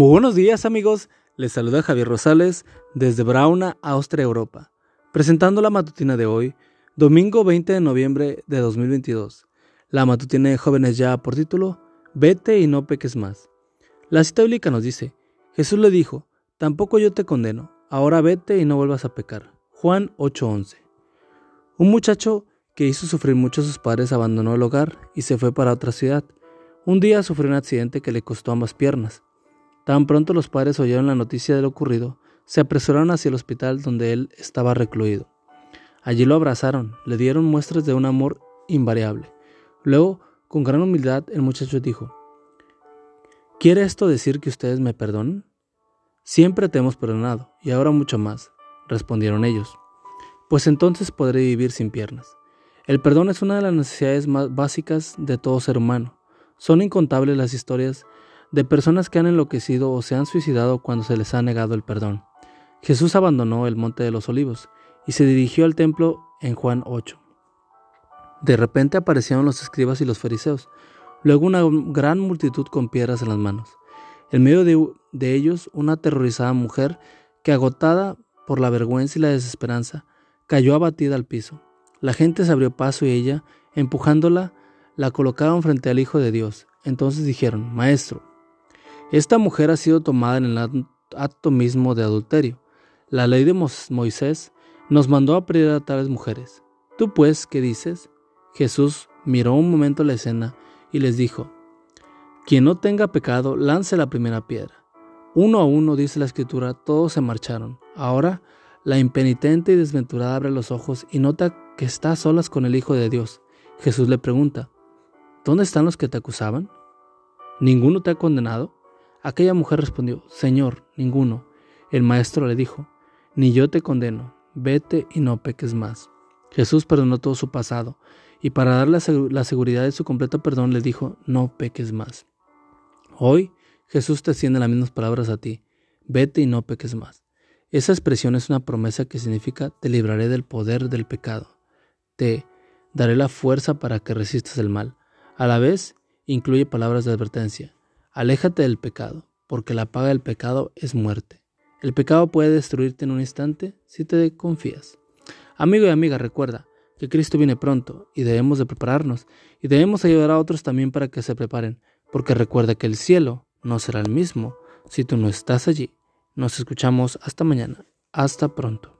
Buenos días amigos, les saluda Javier Rosales desde Brauna, Austria, Europa, presentando la matutina de hoy, domingo 20 de noviembre de 2022. La matutina de jóvenes ya por título, Vete y no peques más. La cita bíblica nos dice, Jesús le dijo, tampoco yo te condeno, ahora vete y no vuelvas a pecar. Juan 8:11. Un muchacho que hizo sufrir mucho a sus padres abandonó el hogar y se fue para otra ciudad. Un día sufrió un accidente que le costó ambas piernas. Tan pronto los padres oyeron la noticia de lo ocurrido, se apresuraron hacia el hospital donde él estaba recluido. Allí lo abrazaron, le dieron muestras de un amor invariable. Luego, con gran humildad, el muchacho dijo, ¿Quiere esto decir que ustedes me perdonan? Siempre te hemos perdonado, y ahora mucho más, respondieron ellos. Pues entonces podré vivir sin piernas. El perdón es una de las necesidades más básicas de todo ser humano. Son incontables las historias de personas que han enloquecido o se han suicidado cuando se les ha negado el perdón. Jesús abandonó el monte de los olivos y se dirigió al templo en Juan 8. De repente aparecieron los escribas y los fariseos, luego una gran multitud con piedras en las manos. En medio de, de ellos una aterrorizada mujer que agotada por la vergüenza y la desesperanza, cayó abatida al piso. La gente se abrió paso y ella, empujándola, la colocaron frente al Hijo de Dios. Entonces dijeron, Maestro, esta mujer ha sido tomada en el acto mismo de adulterio. La ley de Moisés nos mandó a pedir a tales mujeres. ¿Tú pues qué dices? Jesús miró un momento la escena y les dijo, Quien no tenga pecado, lance la primera piedra. Uno a uno, dice la escritura, todos se marcharon. Ahora, la impenitente y desventurada abre los ojos y nota que está a solas con el Hijo de Dios. Jesús le pregunta, ¿Dónde están los que te acusaban? ¿Ninguno te ha condenado? Aquella mujer respondió, Señor, ninguno. El maestro le dijo, Ni yo te condeno, vete y no peques más. Jesús perdonó todo su pasado, y para darle la seguridad de su completo perdón le dijo, No peques más. Hoy Jesús te extiende las mismas palabras a ti, vete y no peques más. Esa expresión es una promesa que significa te libraré del poder del pecado, te daré la fuerza para que resistas el mal. A la vez, incluye palabras de advertencia. Aléjate del pecado, porque la paga del pecado es muerte. El pecado puede destruirte en un instante si te confías. Amigo y amiga, recuerda que Cristo viene pronto y debemos de prepararnos y debemos ayudar a otros también para que se preparen, porque recuerda que el cielo no será el mismo si tú no estás allí. Nos escuchamos hasta mañana. Hasta pronto.